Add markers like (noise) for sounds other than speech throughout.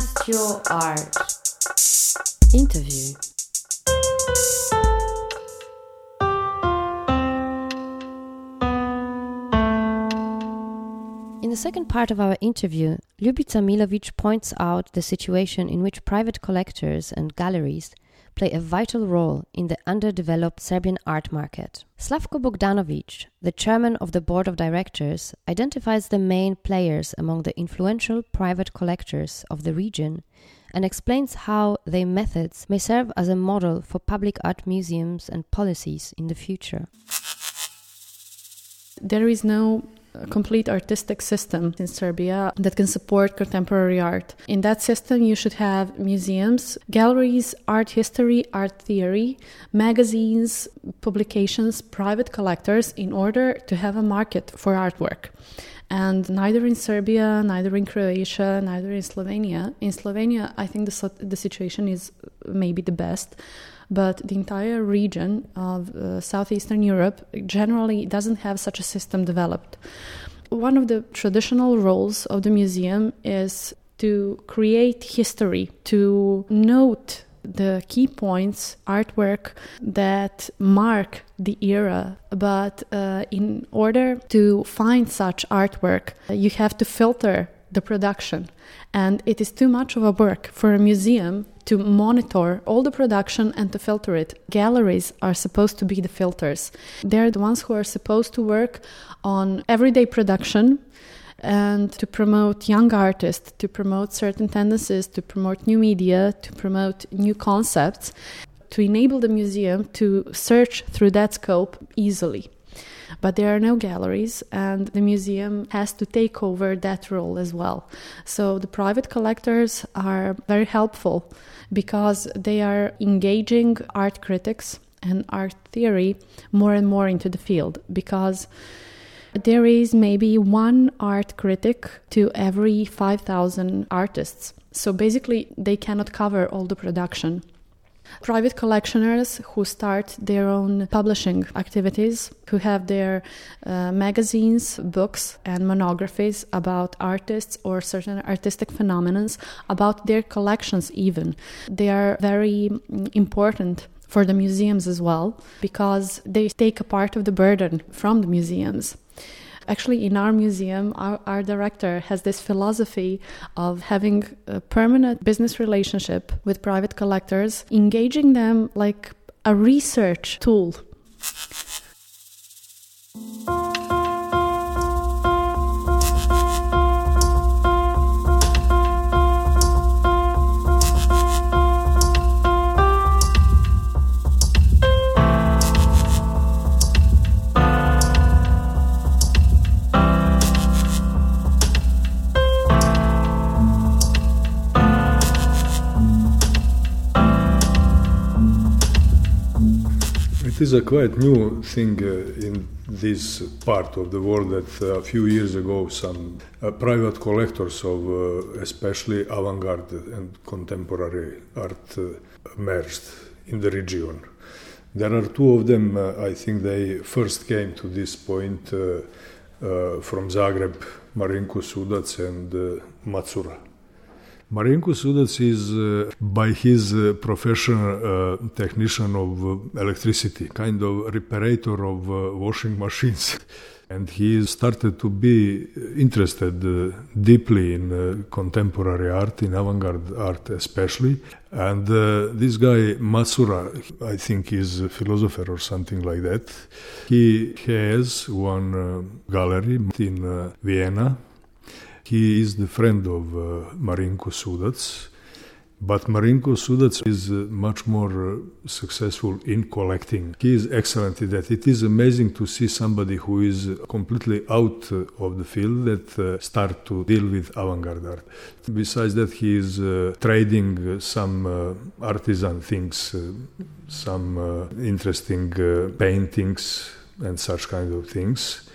Podcast Your Art. Interview. In the second part of our interview, Ljubica Milovic points out the situation in which private collectors and galleries play a vital role in the underdeveloped Serbian art market. Slavko Bogdanovic, the chairman of the board of directors, identifies the main players among the influential private collectors of the region and explains how their methods may serve as a model for public art museums and policies in the future. There is no a complete artistic system in Serbia that can support contemporary art. In that system, you should have museums, galleries, art history, art theory, magazines, publications, private collectors in order to have a market for artwork. And neither in Serbia, neither in Croatia, neither in Slovenia. In Slovenia, I think the, the situation is maybe the best but the entire region of uh, southeastern Europe generally doesn't have such a system developed. One of the traditional roles of the museum is to create history, to note the key points, artwork that mark the era. But uh, in order to find such artwork, you have to filter the production. And it is too much of a work for a museum to monitor all the production and to filter it. Galleries are supposed to be the filters. They're the ones who are supposed to work on everyday production and to promote young artists, to promote certain tendencies, to promote new media, to promote new concepts, to enable the museum to search through that scope easily. But there are no galleries, and the museum has to take over that role as well. So the private collectors are very helpful because they are engaging art critics and art theory more and more into the field because there is maybe one art critic to every 5,000 artists. So basically, they cannot cover all the production. Private collectioners who start their own publishing activities, who have their uh, magazines, books, and monographies about artists or certain artistic phenomena, about their collections, even. They are very mm, important for the museums as well because they take a part of the burden from the museums. Actually, in our museum, our, our director has this philosophy of having a permanent business relationship with private collectors, engaging them like a research tool. It is a quite new thing uh, in this part of the world that uh, a few years ago some uh, private collectors of uh, especially avant-garde and contemporary art uh, emerged in the region. There are two of them, I think they first came to this point from Zagreb, Marinko Sudac and Macura. Marinko Sudac is, uh, by his uh, profession, uh, technician of electricity, kind of reparator of washing machines. (laughs) and he started to be interested uh, deeply in uh, contemporary art, in avant-garde art especially. And uh, this guy Macura, I think, is a philosopher or something like that. He has one gallery in Vienna he is the friend of uh, eh, Marinko Sudac, but Marinko Sudac is uh, much more uh, successful in collecting. He is excellent in that. It is amazing to see somebody who is completely out of the field that start to deal with avant-garde art. Besides that, he is trading some artisan things, some interesting paintings and such kind of things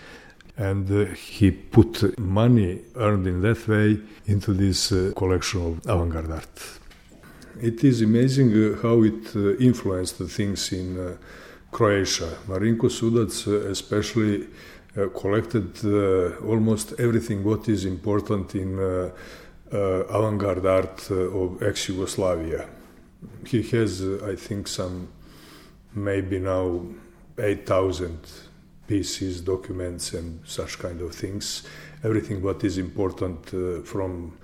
and uh, he put money earned in that way into this uh, collection of avant-garde art. It is amazing uh, how it uh, influenced the things in uh, Croatia. Marinko Sudac uh, especially collected almost everything what is important in uh, avant-garde art of ex-Yugoslavia. He has, I think, some maybe now 8,000 pieces, documents, and such kind of things. Everything what is important uh, from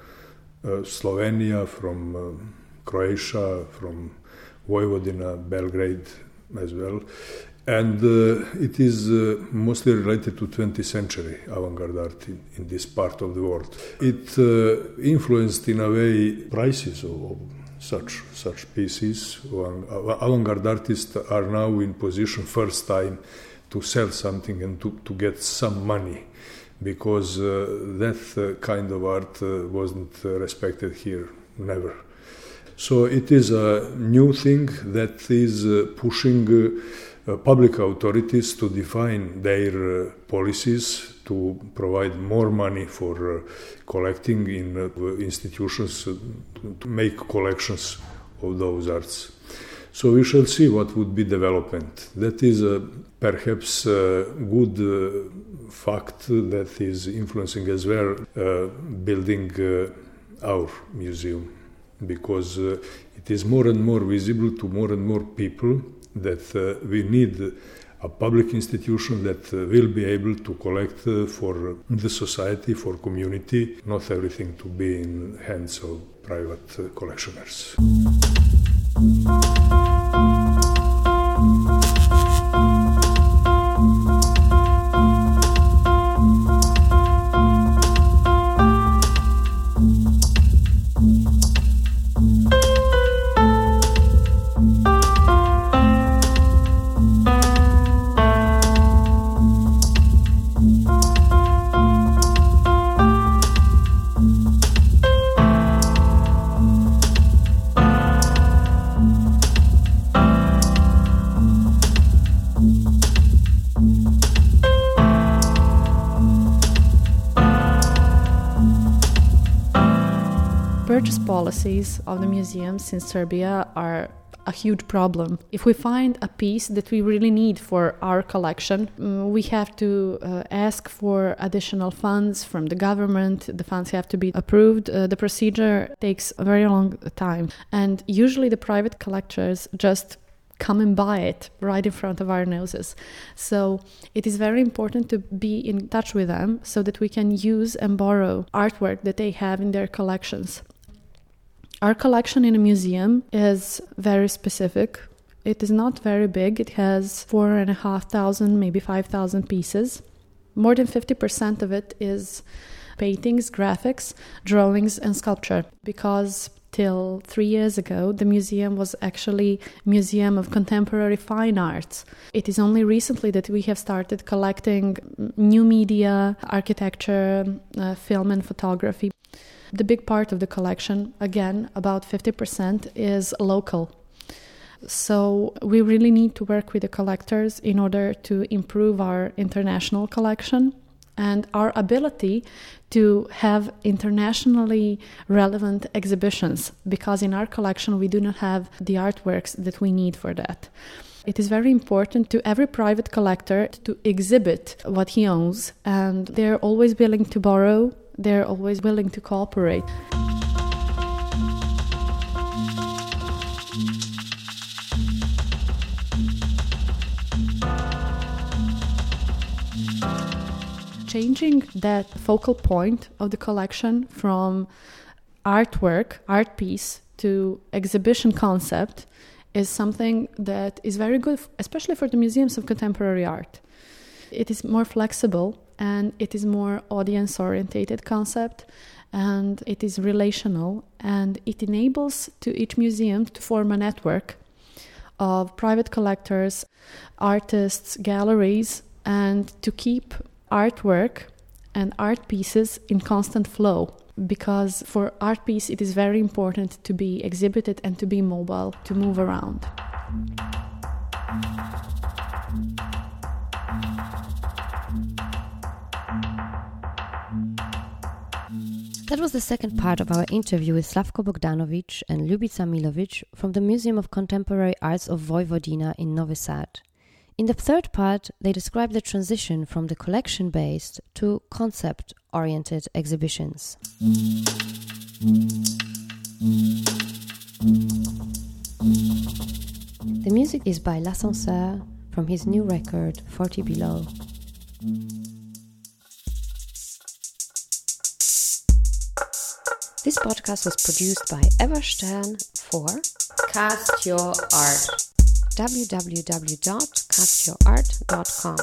uh, Slovenia, from uh, Croatia, from Vojvodina, Belgrade as well. And uh, it is uh, mostly related to 20th century avant-garde art in, in, this part of the world. It uh, influenced in a way prices of, such such pieces. Avant-garde artists are now in position first time to sell something and to, to get some money because uh, that uh, kind of art uh, wasn't respected here, never. So it is a new thing that is pushing uh, public authorities to define their uh, policies to provide more money for uh, collecting in institutions to make collections of those arts. So we shall see what would be development. That is uh, perhaps a good uh, fact that is influencing as well uh, building our museum because it is more and more visible to more and more people that uh, we need a public institution that uh, will be able to collect uh, for the society, for community, not everything to be in hands of private collectioners. Policies of the museums in Serbia are a huge problem. If we find a piece that we really need for our collection, mm, we have to uh, ask for additional funds from the government. The funds have to be approved. Uh, the procedure takes a very long time. And usually the private collectors just come and buy it right in front of our noses. So it is very important to be in touch with them so that we can use and borrow artwork that they have in their collections. Our collection in a museum is very specific. It is not very big. It has four and a half thousand, maybe five thousand pieces. More than 50% of it is paintings, graphics, drawings, and sculpture. Because till three years ago, the museum was actually museum of contemporary fine arts. It is only recently that we have started collecting new media, architecture, uh, film, and photography. The big part of the collection, again, about 50%, is local. So we really need to work with the collectors in order to improve our international collection and our ability to have internationally relevant exhibitions because in our collection we do not have the artworks that we need for that. It is very important to every private collector to exhibit what he owns, and they're always willing to borrow they're always willing to cooperate. Changing that focal point of the collection from artwork, art piece, to exhibition concept is something that is very good, especially for the museums of contemporary art. It is more flexible and it is more audience orientated concept and it is relational and it enables to each museum to form a network of private collectors, artists, galleries and to keep artwork and art pieces in constant flow. Because for art piece it is very important to be exhibited and to be mobile to move around was the second part of our interview with Slavko Bogdanovic and Ljubica Milovic from the Museum of Contemporary Arts of Vojvodina in Novi Sad. In the third part, they describe the transition from the collection based to concept oriented exhibitions. The music is by L'Ascenseur from his new record 40 Below. This podcast was produced by Eva Stern for Cast Your Art. www.castyourart.com